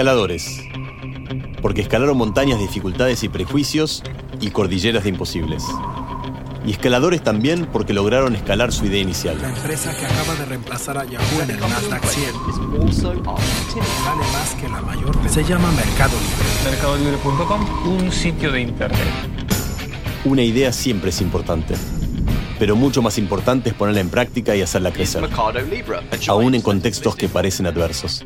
Escaladores. Porque escalaron montañas de dificultades y prejuicios y cordilleras de imposibles. Y escaladores también porque lograron escalar su idea inicial. La empresa que acaba de reemplazar a Yahoo en el Nasdaq 100 vale más que la mayor. Se llama Mercado Libre. Mercadolibre.com, un sitio de internet. Una idea siempre es importante. Pero mucho más importante es ponerla en práctica y hacerla crecer. Aún en contextos que parecen adversos.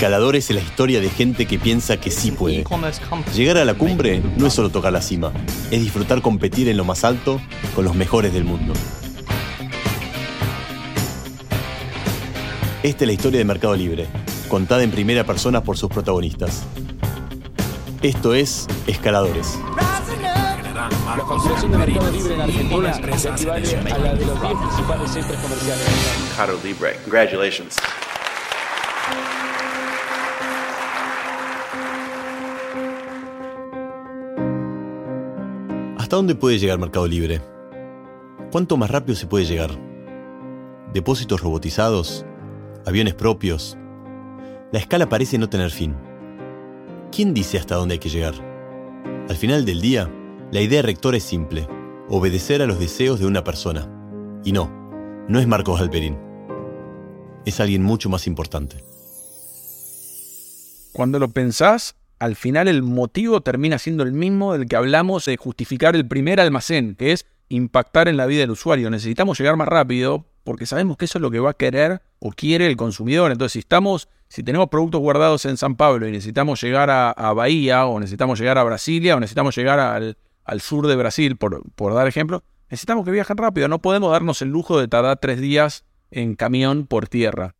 Escaladores es la historia de gente que piensa que sí puede. Llegar a la cumbre no es solo tocar la cima, es disfrutar competir en lo más alto con los mejores del mundo. Esta es la historia de Mercado Libre, contada en primera persona por sus protagonistas. Esto es Escaladores. La concesión de Mercado Libre en Argentina equivale a la de los 10 principales centros comerciales. Mercado Libre. Congratulations. ¿Hasta dónde puede llegar Mercado Libre? ¿Cuánto más rápido se puede llegar? ¿Depósitos robotizados? ¿Aviones propios? La escala parece no tener fin. ¿Quién dice hasta dónde hay que llegar? Al final del día, la idea rectora es simple, obedecer a los deseos de una persona. Y no, no es Marcos Alperín. Es alguien mucho más importante. Cuando lo pensás, al final el motivo termina siendo el mismo del que hablamos de justificar el primer almacén, que es impactar en la vida del usuario. Necesitamos llegar más rápido porque sabemos que eso es lo que va a querer o quiere el consumidor. Entonces, si estamos, si tenemos productos guardados en San Pablo y necesitamos llegar a, Bahía, o necesitamos llegar a Brasilia, o necesitamos llegar al, sur de Brasil, por dar ejemplo, necesitamos que viajen rápido. No podemos darnos el lujo de tardar tres días en camión por tierra.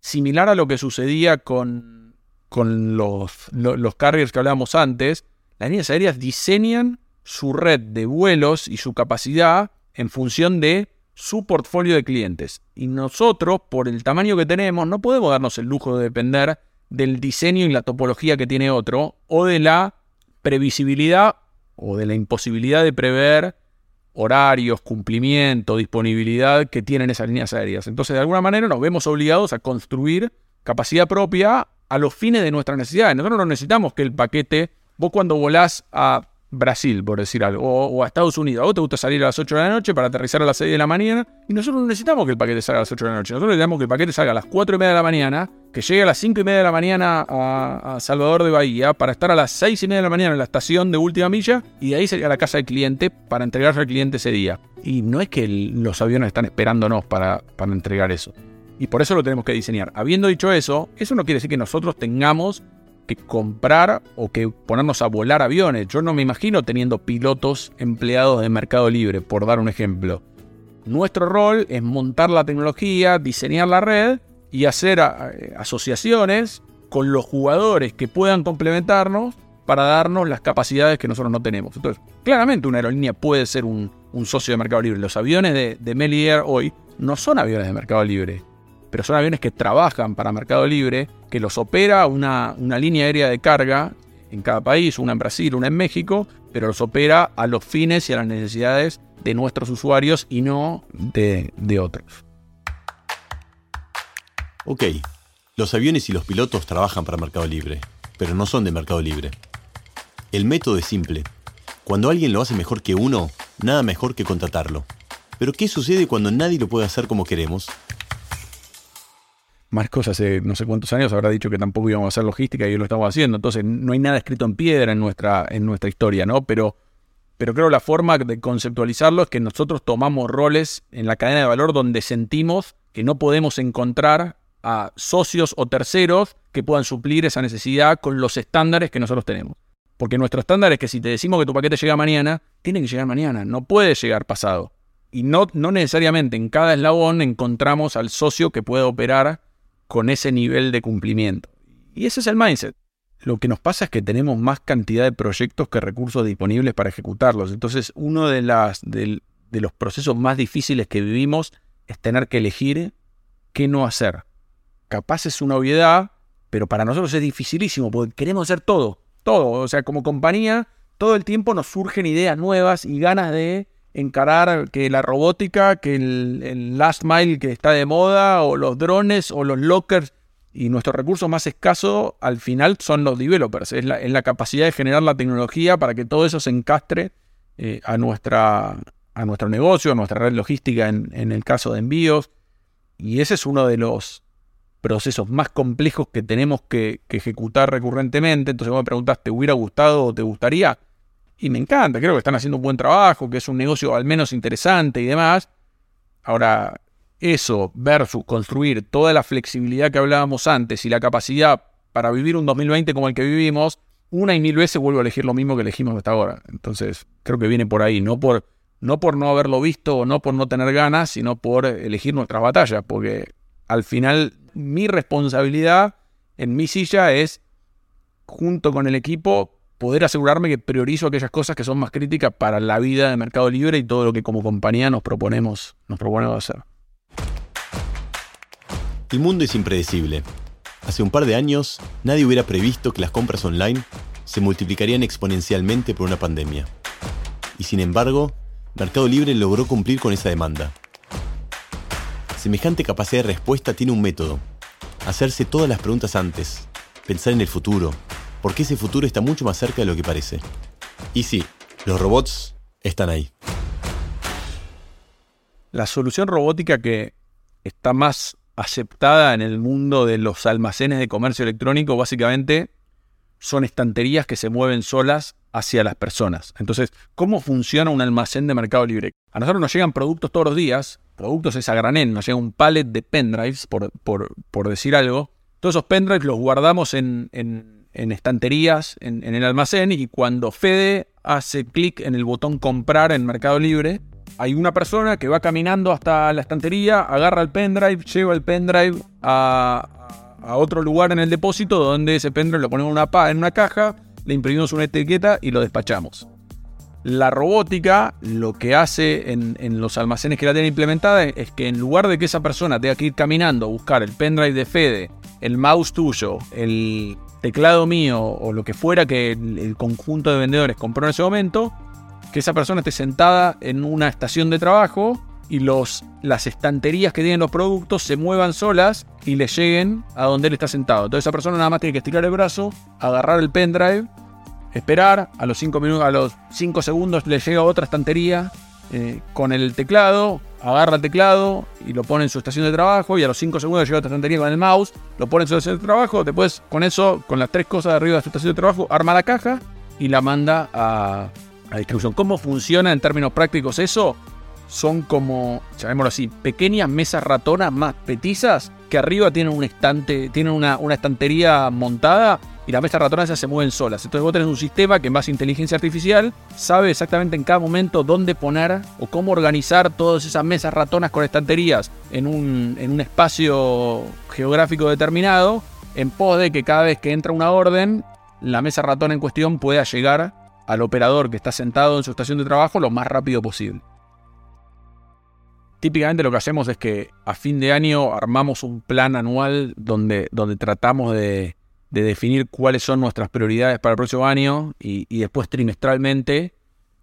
Similar a lo que sucedía con, con los, lo- los carriers que hablábamos antes, las líneas aéreas diseñan su red de vuelos y su capacidad en función de su portfolio de clientes. Y nosotros, por el tamaño que tenemos, no podemos darnos el lujo de depender del diseño y la topología que tiene otro, o de la previsibilidad o de la imposibilidad de prever horarios, cumplimiento, disponibilidad que tienen esas líneas aéreas. Entonces, de alguna manera nos vemos obligados a construir capacidad propia a los fines de nuestras necesidades. Nosotros no necesitamos que el paquete, vos cuando volás a Brasil, por decir algo, o, a Estados Unidos, a vos te gusta salir a las 8 de la noche para aterrizar a las 6 de la mañana, y nosotros no necesitamos que el paquete salga a las 8 de la noche, nosotros necesitamos que el paquete salga a las 4 y media de la mañana, que llegue a las 5 y media de la mañana a, Salvador de Bahía, para estar a las 6 y media de la mañana en la estación de última milla, y de ahí salir a la casa del cliente para entregarse al cliente ese día. Y no es que los aviones están esperándonos para, para entregar eso. Y por eso lo tenemos que diseñar. Habiendo dicho eso, eso no quiere decir que nosotros tengamos que comprar o que ponernos a volar aviones. Yo no me imagino teniendo pilotos empleados de Mercado Libre, por dar un ejemplo. Nuestro rol es montar la tecnología, diseñar la red y hacer eh, asociaciones con los jugadores que puedan complementarnos para darnos las capacidades que nosotros no tenemos. Entonces, claramente una aerolínea puede ser un, un socio de Mercado Libre. Los aviones de, de Melier hoy no son aviones de Mercado Libre pero son aviones que trabajan para Mercado Libre, que los opera una, una línea aérea de carga en cada país, una en Brasil, una en México, pero los opera a los fines y a las necesidades de nuestros usuarios y no de, de otros. Ok, los aviones y los pilotos trabajan para Mercado Libre, pero no son de Mercado Libre. El método es simple. Cuando alguien lo hace mejor que uno, nada mejor que contratarlo. Pero ¿qué sucede cuando nadie lo puede hacer como queremos? Marcos hace no sé cuántos años habrá dicho que tampoco íbamos a hacer logística y lo estamos haciendo. Entonces no hay nada escrito en piedra en nuestra, en nuestra historia, ¿no? Pero, pero creo la forma de conceptualizarlo es que nosotros tomamos roles en la cadena de valor donde sentimos que no podemos encontrar a socios o terceros que puedan suplir esa necesidad con los estándares que nosotros tenemos. Porque nuestro estándar es que si te decimos que tu paquete llega mañana, tiene que llegar mañana, no puede llegar pasado. Y no, no necesariamente en cada eslabón encontramos al socio que pueda operar con ese nivel de cumplimiento. Y ese es el mindset. Lo que nos pasa es que tenemos más cantidad de proyectos que recursos disponibles para ejecutarlos. Entonces, uno de, las, de los procesos más difíciles que vivimos es tener que elegir qué no hacer. Capaz es una obviedad, pero para nosotros es dificilísimo porque queremos hacer todo. Todo. O sea, como compañía, todo el tiempo nos surgen ideas nuevas y ganas de encarar que la robótica, que el, last mile que está de moda, o los drones, o los lockers. y nuestro recurso más escaso al final son los developers, es la, capacidad de generar la tecnología para que todo eso se encastre eh, a, nuestra, a nuestro negocio, a nuestra red logística en, el caso de envíos. Y ese es uno de los procesos más complejos que tenemos que, ejecutar recurrentemente. Entonces vos me preguntas, ¿te hubiera gustado o te gustaría? Y me encanta, creo que están haciendo un buen trabajo, que es un negocio al menos interesante y demás. Ahora, eso versus construir toda la flexibilidad que hablábamos antes y la capacidad para vivir un 2020 como el que vivimos, una y mil veces vuelvo a elegir lo mismo que elegimos hasta ahora. Entonces, creo que viene por ahí, no por no por no haberlo visto o no por no tener ganas, sino por elegir nuestras batallas, porque al final mi responsabilidad en mi silla es, junto con el equipo, poder asegurarme que priorizo aquellas cosas que son más críticas para la vida de Mercado Libre y todo lo que como compañía nos proponemos, nos proponemos hacer. El mundo es impredecible. Hace un par de años, nadie hubiera previsto que las compras online se multiplicarían exponencialmente por una pandemia. Y sin embargo, Mercado Libre logró cumplir con esa demanda. Semejante capacidad de respuesta tiene un método. Hacerse todas las preguntas antes. Pensar en el futuro. Porque ese futuro está mucho más cerca de lo que parece. Y sí, los robots están ahí. La solución robótica que está más aceptada en el mundo de los almacenes de comercio electrónico básicamente son estanterías que se mueven solas hacia las personas. Entonces, ¿cómo funciona un almacén de Mercado Libre? A nosotros nos llegan productos todos los días, productos es a granel, nos llega un pallet de pendrives, por, por, decir algo. Todos esos pendrives los guardamos en, estanterías en, en el almacén y cuando Fede hace clic en el botón comprar en Mercado Libre, hay una persona que va caminando hasta la estantería, agarra el pendrive, lleva el pendrive a, otro lugar en el depósito donde ese pendrive lo ponemos en una, en una caja, le imprimimos una etiqueta y lo despachamos. La robótica lo que hace en, en, los almacenes que la tienen implementada es que en lugar de que esa persona tenga que ir caminando a buscar el pendrive de Fede, el mouse tuyo, el teclado mío o lo que fuera que el conjunto de vendedores compró en ese momento, que esa persona esté sentada en una estación de trabajo y los, las estanterías que tienen los productos se muevan solas y le lleguen a donde él está sentado. Entonces esa persona nada más tiene que estirar el brazo, agarrar el pendrive, esperar, a los 5 minutos, a los 5 segundos le llega otra estantería eh, con el teclado, agarra el teclado y lo pone en su estación de trabajo y a los 5 segundos llega otra estantería con el mouse, lo pone en su estación de trabajo, después con eso, con las tres cosas de arriba de su estación de trabajo, arma la caja y la manda a, la distribución. ¿Cómo funciona en términos prácticos eso? Son como, llamémoslo así, pequeñas mesas ratonas más petizas que arriba tienen un estante, tienen una, estantería montada y las mesas ratonas ya se mueven solas. Entonces vos tenés un sistema que en base a inteligencia artificial sabe exactamente en cada momento dónde poner o cómo organizar todas esas mesas ratonas con estanterías en un, en un espacio geográfico determinado en pos de que cada vez que entra una orden, la mesa ratón en cuestión pueda llegar al operador que está sentado en su estación de trabajo lo más rápido posible. Típicamente lo que hacemos es que a fin de año armamos un plan anual donde, donde tratamos de, definir cuáles son nuestras prioridades para el próximo año y, y, después trimestralmente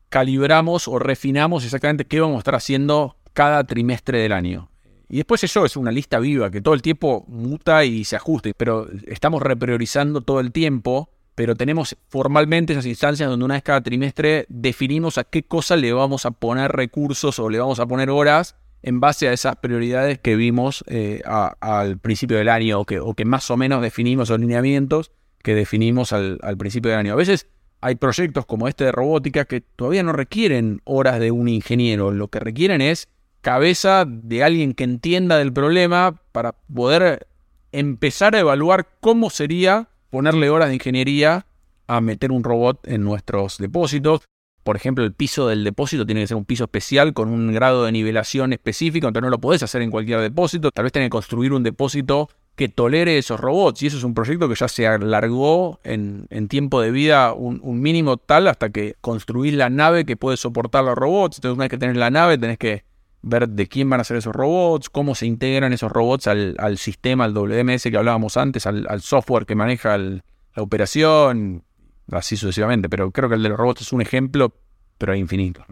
calibramos o refinamos exactamente qué vamos a estar haciendo cada trimestre del año. Y después eso es una lista viva que todo el tiempo muta y se ajuste, pero estamos repriorizando todo el tiempo pero tenemos formalmente esas instancias donde una vez cada trimestre definimos a qué cosa le vamos a poner recursos o le vamos a poner horas en base a esas prioridades que vimos eh, al principio del año o que, más o menos definimos los lineamientos que definimos al, al principio del año. A veces hay proyectos como este de robótica que todavía no requieren horas de un ingeniero, lo que requieren es cabeza de alguien que entienda del problema para poder empezar a evaluar cómo sería ponerle horas de ingeniería a meter un robot en nuestros depósitos. Por ejemplo, el piso del depósito tiene que ser un piso especial con un grado de nivelación específico, entonces no lo podés hacer en cualquier depósito. Tal vez tenés que construir un depósito que tolere esos robots. Y eso es un proyecto que ya se alargó en, tiempo de vida un, mínimo tal hasta que construís la nave que puede soportar los robots. Entonces, una vez que tenés la nave, tenés que ver de quién van a ser esos robots, cómo se integran esos robots al, sistema, al WMS que hablábamos antes, al, software que maneja la operación, así sucesivamente. Pero creo que el de los robots es un ejemplo, pero hay infinitos.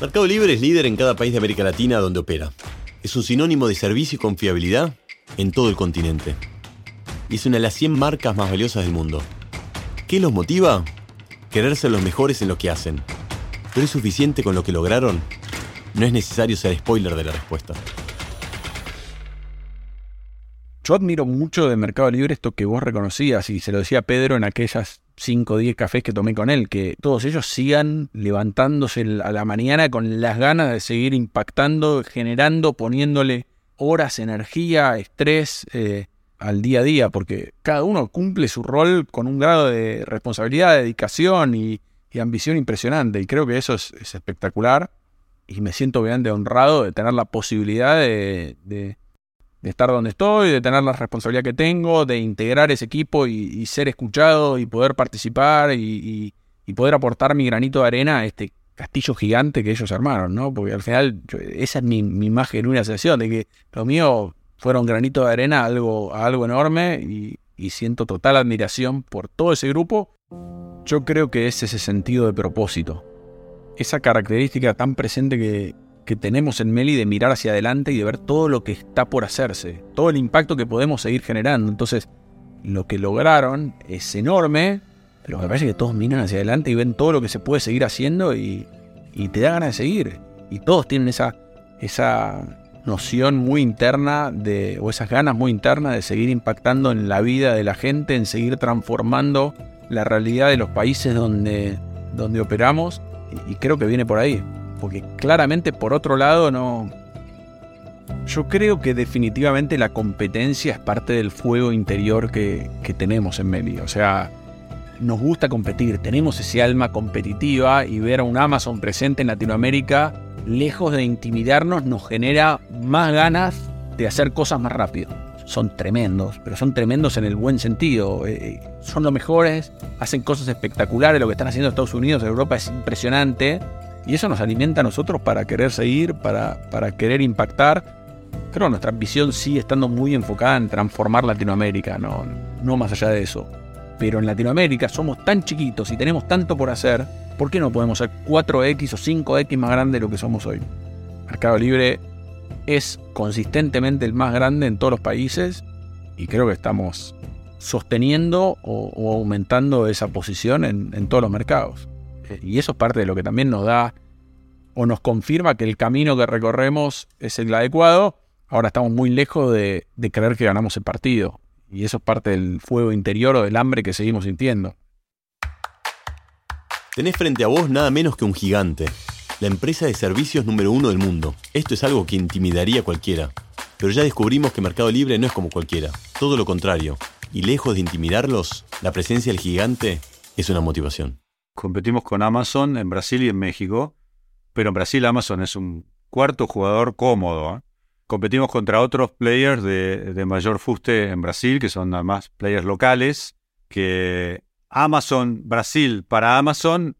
Mercado Libre es líder en cada país de América Latina donde opera. Es un sinónimo de servicio y confiabilidad en todo el continente. Y es una de las 100 marcas más valiosas del mundo. ¿Qué los motiva? Querer ser los mejores en lo que hacen. ¿Pero es suficiente con lo que lograron? No es necesario ser spoiler de la respuesta. Yo admiro mucho de Mercado Libre esto que vos reconocías y se lo decía Pedro en aquellas 5 o 10 cafés que tomé con él, que todos ellos sigan levantándose a la mañana con las ganas de seguir impactando, generando, poniéndole horas, energía, estrés eh, al día a día, porque cada uno cumple su rol con un grado de responsabilidad, dedicación y, ambición impresionante, y creo que eso es, espectacular, y me siento obviamente honrado de tener la posibilidad de de estar donde estoy, de tener la responsabilidad que tengo, de integrar ese equipo y, ser escuchado y poder participar y, poder aportar mi granito de arena a este castillo gigante que ellos armaron, ¿no? Porque al final esa es mi, mi más genuina sensación de que lo mío fueron granito de arena a algo, algo enorme y, y siento total admiración por todo ese grupo. Yo creo que es ese sentido de propósito, esa característica tan presente que, que tenemos en Meli de mirar hacia adelante y de ver todo lo que está por hacerse, todo el impacto que podemos seguir generando. Entonces, lo que lograron es enorme, pero me parece que todos miran hacia adelante y ven todo lo que se puede seguir haciendo y, te da ganas de seguir. Y todos tienen esa, esa noción muy interna de, o esas ganas muy internas de seguir impactando en la vida de la gente, en seguir transformando la realidad de los países donde, donde operamos. y creo que viene por ahí porque claramente por otro lado no... Yo creo que definitivamente la competencia es parte del fuego interior que, tenemos en Meli. O sea, nos gusta competir, tenemos ese alma competitiva y ver a un Amazon presente en Latinoamérica, lejos de intimidarnos, nos genera más ganas de hacer cosas más rápido. Son tremendos, pero son tremendos en el buen sentido. Eh, eh, son los mejores, hacen cosas espectaculares. Lo que están haciendo Estados Unidos, Europa es impresionante. Y eso nos alimenta a nosotros para querer seguir, para, para querer impactar. Creo que nuestra visión sigue estando muy enfocada en transformar Latinoamérica, no, no más allá de eso. Pero en Latinoamérica somos tan chiquitos y tenemos tanto por hacer, ¿por qué no podemos ser 4X o 5X más grande de lo que somos hoy? Mercado Libre es consistentemente el más grande en todos los países y creo que estamos sosteniendo o, aumentando esa posición en todos los mercados. Y eso es parte de lo que también nos da o nos confirma que el camino que recorremos es el adecuado. Ahora estamos muy lejos de, creer que ganamos el partido. Y eso es parte del fuego interior o del hambre que seguimos sintiendo. Tenés frente a vos nada menos que un gigante, la empresa de servicios número uno del mundo. Esto es algo que intimidaría a cualquiera. Pero ya descubrimos que Mercado Libre no es como cualquiera, todo lo contrario. Y lejos de intimidarlos, la presencia del gigante es una motivación competimos con Amazon en Brasil y en México, pero en Brasil Amazon es un cuarto jugador cómodo. ¿eh? Competimos contra otros players de, mayor fuste en Brasil, que son además players locales, que Amazon, Brasil, para Amazon,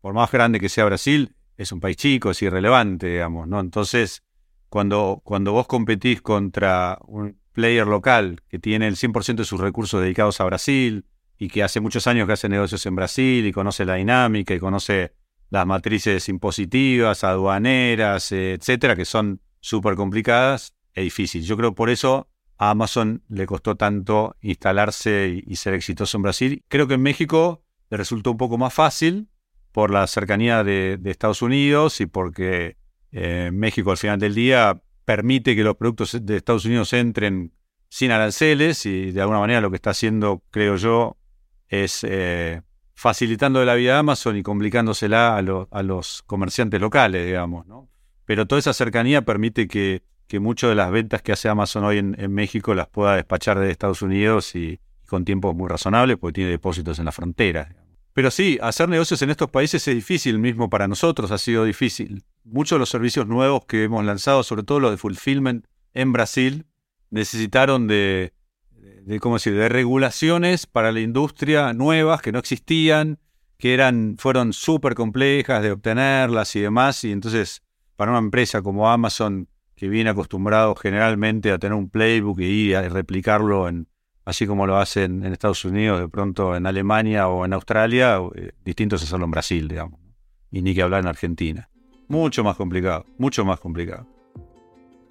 por más grande que sea Brasil, es un país chico, es irrelevante, digamos, ¿no? Entonces, cuando, cuando vos competís contra un player local que tiene el 100% de sus recursos dedicados a Brasil, y que hace muchos años que hace negocios en Brasil y conoce la dinámica y conoce las matrices impositivas, aduaneras, etcétera, que son súper complicadas, es difícil. Yo creo por eso a Amazon le costó tanto instalarse y, ser exitoso en Brasil. Creo que en México le resultó un poco más fácil por la cercanía de, Estados Unidos y porque eh, México al final del día permite que los productos de Estados Unidos entren sin aranceles y de alguna manera lo que está haciendo, creo yo, es eh, facilitando la vida a Amazon y complicándosela a, a los comerciantes locales, digamos. ¿no? Pero toda esa cercanía permite que, que muchas de las ventas que hace Amazon hoy en, México las pueda despachar desde Estados Unidos y, con tiempos muy razonables, porque tiene depósitos en la frontera. Pero sí, hacer negocios en estos países es difícil, mismo para nosotros ha sido difícil. Muchos de los servicios nuevos que hemos lanzado, sobre todo los de fulfillment en Brasil, necesitaron de, de, ¿cómo decir? de regulaciones para la industria nuevas que no existían, que eran, fueron súper complejas de obtenerlas y demás. Y entonces, para una empresa como Amazon, que viene acostumbrado generalmente a tener un playbook y a replicarlo en, así como lo hacen en Estados Unidos, de pronto en Alemania o en Australia, eh, distinto es hacerlo en Brasil, digamos. Y ni que hablar en Argentina. Mucho más complicado, mucho más complicado.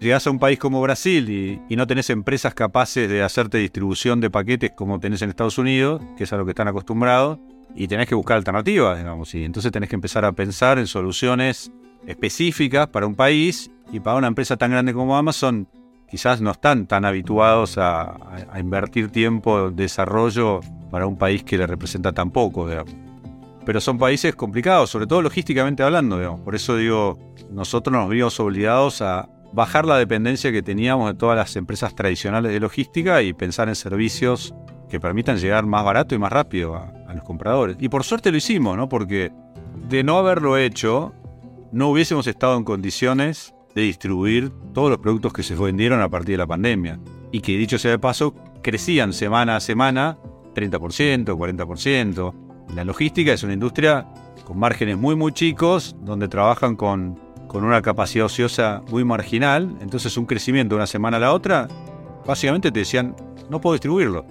Llegás a un país como Brasil y, no tenés empresas capaces de hacerte distribución de paquetes como tenés en Estados Unidos, que es a lo que están acostumbrados, y tenés que buscar alternativas, digamos. Y entonces tenés que empezar a pensar en soluciones específicas para un país y para una empresa tan grande como Amazon quizás no están tan habituados a, a invertir tiempo en desarrollo para un país que le representa tan poco, digamos. Pero son países complicados, sobre todo logísticamente hablando, digamos. Por eso digo, nosotros nos vimos obligados a bajar la dependencia que teníamos de todas las empresas tradicionales de logística y pensar en servicios que permitan llegar más barato y más rápido a, los compradores. Y por suerte lo hicimos, ¿no? Porque de no haberlo hecho, no hubiésemos estado en condiciones de distribuir todos los productos que se vendieron a partir de la pandemia. Y que dicho sea de paso, crecían semana a semana 30%, 40%. La logística es una industria con márgenes muy muy chicos, donde trabajan con, con una capacidad ociosa muy marginal. Entonces un crecimiento de una semana a la otra, básicamente te decían, no puedo distribuirlo.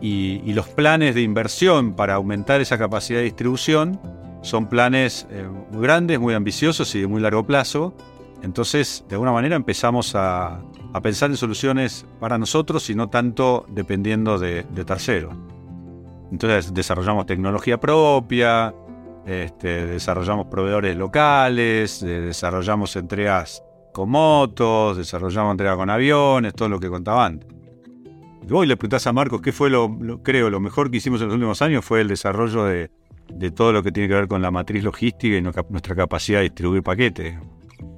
Y, y los planes de inversión para aumentar esa capacidad de distribución son planes eh, muy grandes, muy ambiciosos y de muy largo plazo. Entonces, de alguna manera empezamos a, a pensar en soluciones para nosotros y no tanto dependiendo de, de terceros. Entonces desarrollamos tecnología propia, este, desarrollamos proveedores locales, desarrollamos entregas con motos, desarrollamos entregas con aviones, todo lo que contaba antes. Y vos le preguntás a Marcos qué fue lo, creo, lo mejor que hicimos en los últimos años fue el desarrollo de, todo lo que tiene que ver con la matriz logística y nuestra capacidad de distribuir paquetes.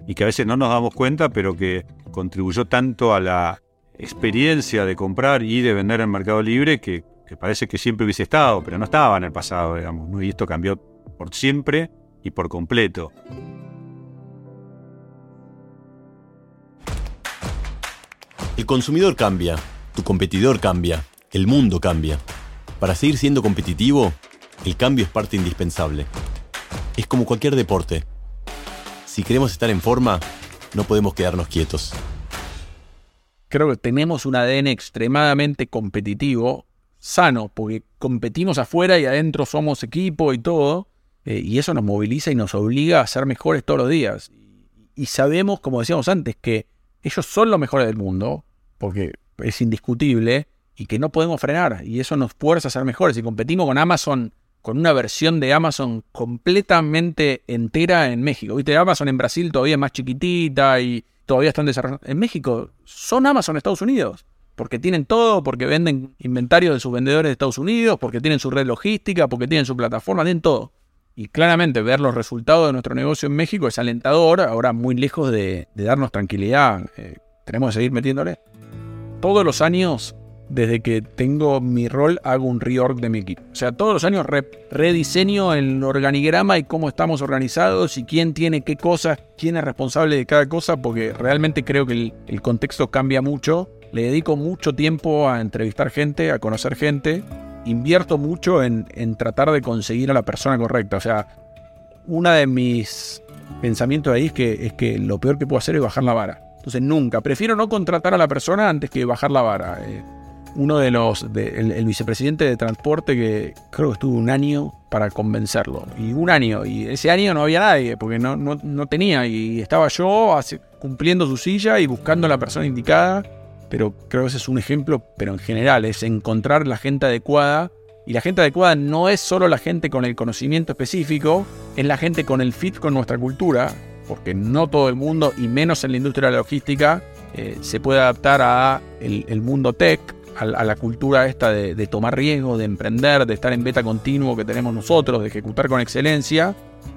Y que a veces no nos damos cuenta, pero que contribuyó tanto a la experiencia de comprar y de vender en Mercado Libre que, que parece que siempre hubiese estado, pero no estaba en el pasado, digamos. ¿no? Y esto cambió por siempre y por completo. El consumidor cambia, tu competidor cambia, el mundo cambia. Para seguir siendo competitivo, el cambio es parte indispensable. Es como cualquier deporte. Si queremos estar en forma, no podemos quedarnos quietos. Creo que tenemos un ADN extremadamente competitivo, sano, porque competimos afuera y adentro somos equipo y todo, eh, y eso nos moviliza y nos obliga a ser mejores todos los días. Y sabemos, como decíamos antes, que ellos son los mejores del mundo, porque es indiscutible, y que no podemos frenar, y eso nos fuerza a ser mejores. Y competimos con Amazon con una versión de Amazon completamente entera en México. Viste, Amazon en Brasil todavía es más chiquitita y todavía están desarrollando. En México son Amazon Estados Unidos. Porque tienen todo, porque venden inventario de sus vendedores de Estados Unidos, porque tienen su red logística, porque tienen su plataforma, tienen todo. Y claramente ver los resultados de nuestro negocio en México es alentador, ahora muy lejos de, de darnos tranquilidad. Eh, tenemos que seguir metiéndole. Todos los años desde que tengo mi rol, hago un reorg de mi equipo. O sea, todos los años re rediseño el organigrama y cómo estamos organizados y quién tiene qué cosas, quién es responsable de cada cosa, porque realmente creo que el, el contexto cambia mucho. Le dedico mucho tiempo a entrevistar gente, a conocer gente. Invierto mucho en, en tratar de conseguir a la persona correcta. O sea, una de mis pensamientos ahí es que, es que lo peor que puedo hacer es bajar la vara. Entonces nunca, prefiero no contratar a la persona antes que bajar la vara. Eh, uno de los, el, vicepresidente de transporte que creo que estuvo un año para convencerlo. Y un año, y ese año no había nadie, porque no, no, no tenía, y estaba yo cumpliendo su silla y buscando a la persona indicada. Pero creo que ese es un ejemplo, pero en general, es encontrar la gente adecuada. Y la gente adecuada no es solo la gente con el conocimiento específico, es la gente con el fit con nuestra cultura, porque no todo el mundo, y menos en la industria de la logística, eh, se puede adaptar a el, mundo tech a, la cultura esta de, de, tomar riesgos, de emprender, de estar en beta continuo que tenemos nosotros, de ejecutar con excelencia.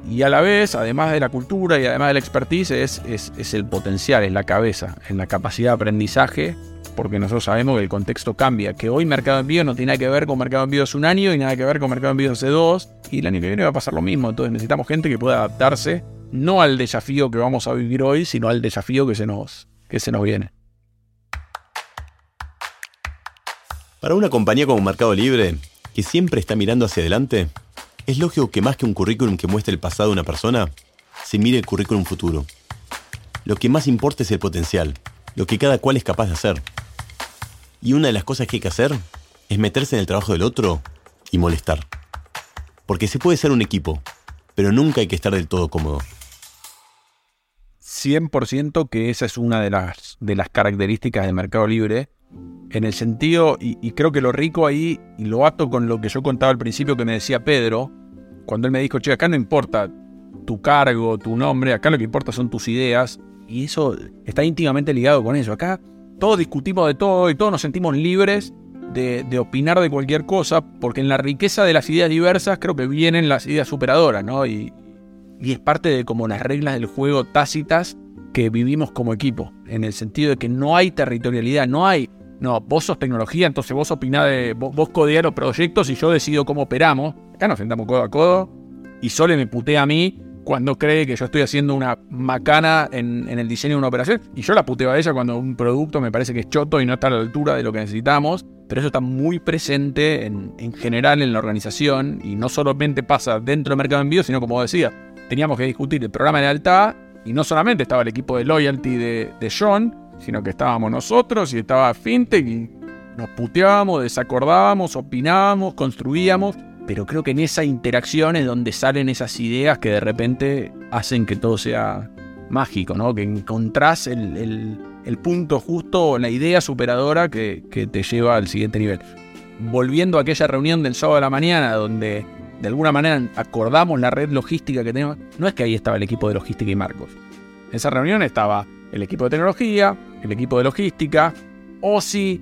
Y a la vez, además de la cultura y además de la expertise, es, es, el potencial, es la cabeza, en la capacidad de aprendizaje, porque nosotros sabemos que el contexto cambia, que hoy Mercado Envío no tiene nada que ver con Mercado Envío hace un año y nada que ver con Mercado Envío hace dos, y el año que viene va a pasar lo mismo, entonces necesitamos gente que pueda adaptarse, no al desafío que vamos a vivir hoy, sino al desafío que se nos, que se nos viene. Para una compañía como Mercado Libre, que siempre está mirando hacia adelante, es lógico que más que un currículum que muestre el pasado de una persona, se mire el currículum futuro. Lo que más importa es el potencial, lo que cada cual es capaz de hacer. Y una de las cosas que hay que hacer es meterse en el trabajo del otro y molestar. Porque se puede ser un equipo, pero nunca hay que estar del todo cómodo. 100% que esa es una de las, de las características del Mercado Libre. En el sentido, y, creo que lo rico ahí, y lo ato con lo que yo contaba al principio que me decía Pedro, cuando él me dijo, che, acá no importa tu cargo, tu nombre, acá lo que importa son tus ideas, y eso está íntimamente ligado con eso. Acá todos discutimos de todo y todos nos sentimos libres de, opinar de cualquier cosa, porque en la riqueza de las ideas diversas creo que vienen las ideas superadoras, ¿no? Y es parte de como las reglas del juego tácitas que vivimos como equipo, en el sentido de que no hay territorialidad, no hay, no, vos sos tecnología, entonces vos opinás de, vos, vos codeás los proyectos y yo decido cómo operamos. Acá nos sentamos codo a codo y Sole me putea a mí cuando cree que yo estoy haciendo una macana en, el diseño de una operación. Y yo la puteo a ella cuando un producto me parece que es choto y no está a la altura de lo que necesitamos. Pero eso está muy presente en, en general en la organización y no solamente pasa dentro del mercado de envío, sino como decía, teníamos que discutir el programa de lealtad y no solamente estaba el equipo de loyalty de, de John, sino que estábamos nosotros y estaba FinTech y nos puteábamos, desacordábamos, opinábamos, construíamos pero creo que en esa interacción es donde salen esas ideas que de repente hacen que todo sea mágico, ¿no? Que encontrás el, el, punto justo, la idea superadora que, que, te lleva al siguiente nivel. Volviendo a aquella reunión del sábado de la mañana, donde de alguna manera acordamos la red logística que tenemos, no es que ahí estaba el equipo de logística y Marcos. Esa reunión estaba el equipo de tecnología, el equipo de logística, OSI,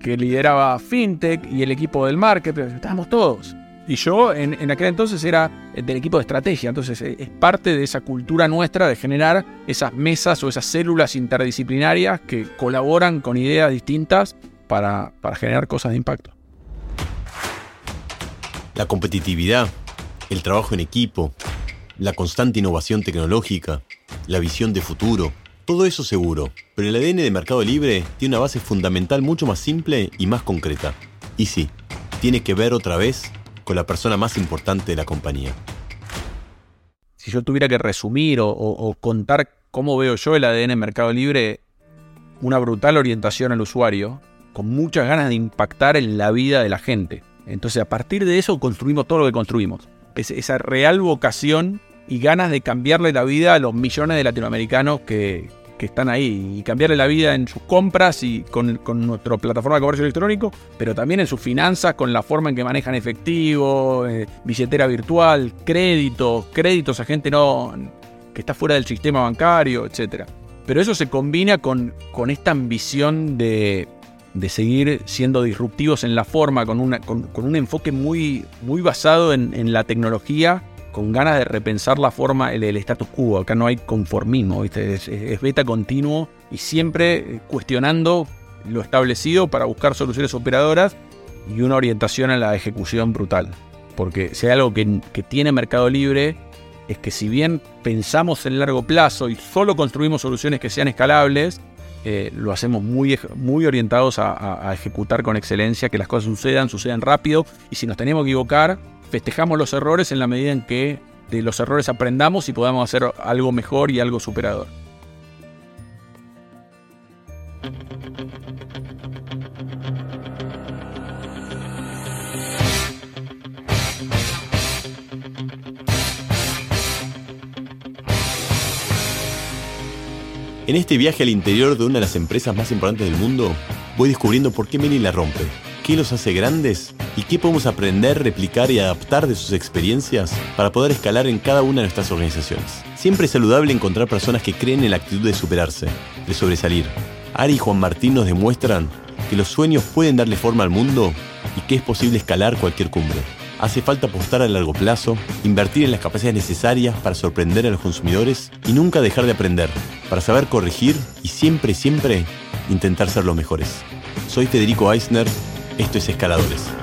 que lideraba FinTech, y el equipo del marketing, estábamos todos. Y yo en, aquel entonces era del equipo de estrategia, entonces es parte de esa cultura nuestra de generar esas mesas o esas células interdisciplinarias que colaboran con ideas distintas para, para generar cosas de impacto. La competitividad, el trabajo en equipo, la constante innovación tecnológica, la visión de futuro, todo eso seguro, pero el ADN de Mercado Libre tiene una base fundamental mucho más simple y más concreta. Y sí, tiene que ver otra vez con la persona más importante de la compañía. Si yo tuviera que resumir o, contar cómo veo yo el ADN en Mercado Libre, una brutal orientación al usuario, con muchas ganas de impactar en la vida de la gente. Entonces a partir de eso construimos todo lo que construimos. Es, esa real vocación y ganas de cambiarle la vida a los millones de latinoamericanos que, que están ahí y cambiarle la vida en sus compras y con, con, nuestra plataforma de comercio electrónico, pero también en sus finanzas, con la forma en que manejan efectivo, eh, billetera virtual, créditos, créditos a gente no, que está fuera del sistema bancario, etc. Pero eso se combina con, con esta ambición de, de, seguir siendo disruptivos en la forma, con, una, con, con un enfoque muy, muy basado en, en la tecnología con ganas de repensar la forma, el, status quo. Acá no hay conformismo. Es, beta continuo y siempre cuestionando lo establecido para buscar soluciones operadoras y una orientación a la ejecución brutal. Porque si hay algo que, que tiene Mercado Libre es que si bien pensamos en largo plazo y solo construimos soluciones que sean escalables, eh, lo hacemos muy, muy orientados a, a, a ejecutar con excelencia, que las cosas sucedan, sucedan rápido y si nos tenemos que equivocar, festejamos los errores en la medida en que de los errores aprendamos y podamos hacer algo mejor y algo superador. En este viaje al interior de una de las empresas más importantes del mundo, voy descubriendo por qué Meli la rompe, qué los hace grandes y qué podemos aprender, replicar y adaptar de sus experiencias para poder escalar en cada una de nuestras organizaciones. Siempre es saludable encontrar personas que creen en la actitud de superarse, de sobresalir. Ari y Juan Martín nos demuestran que los sueños pueden darle forma al mundo y que es posible escalar cualquier cumbre. Hace falta apostar a largo plazo, invertir en las capacidades necesarias para sorprender a los consumidores y nunca dejar de aprender, para saber corregir y siempre, siempre intentar ser los mejores. Soy Federico Eisner, esto es Escaladores.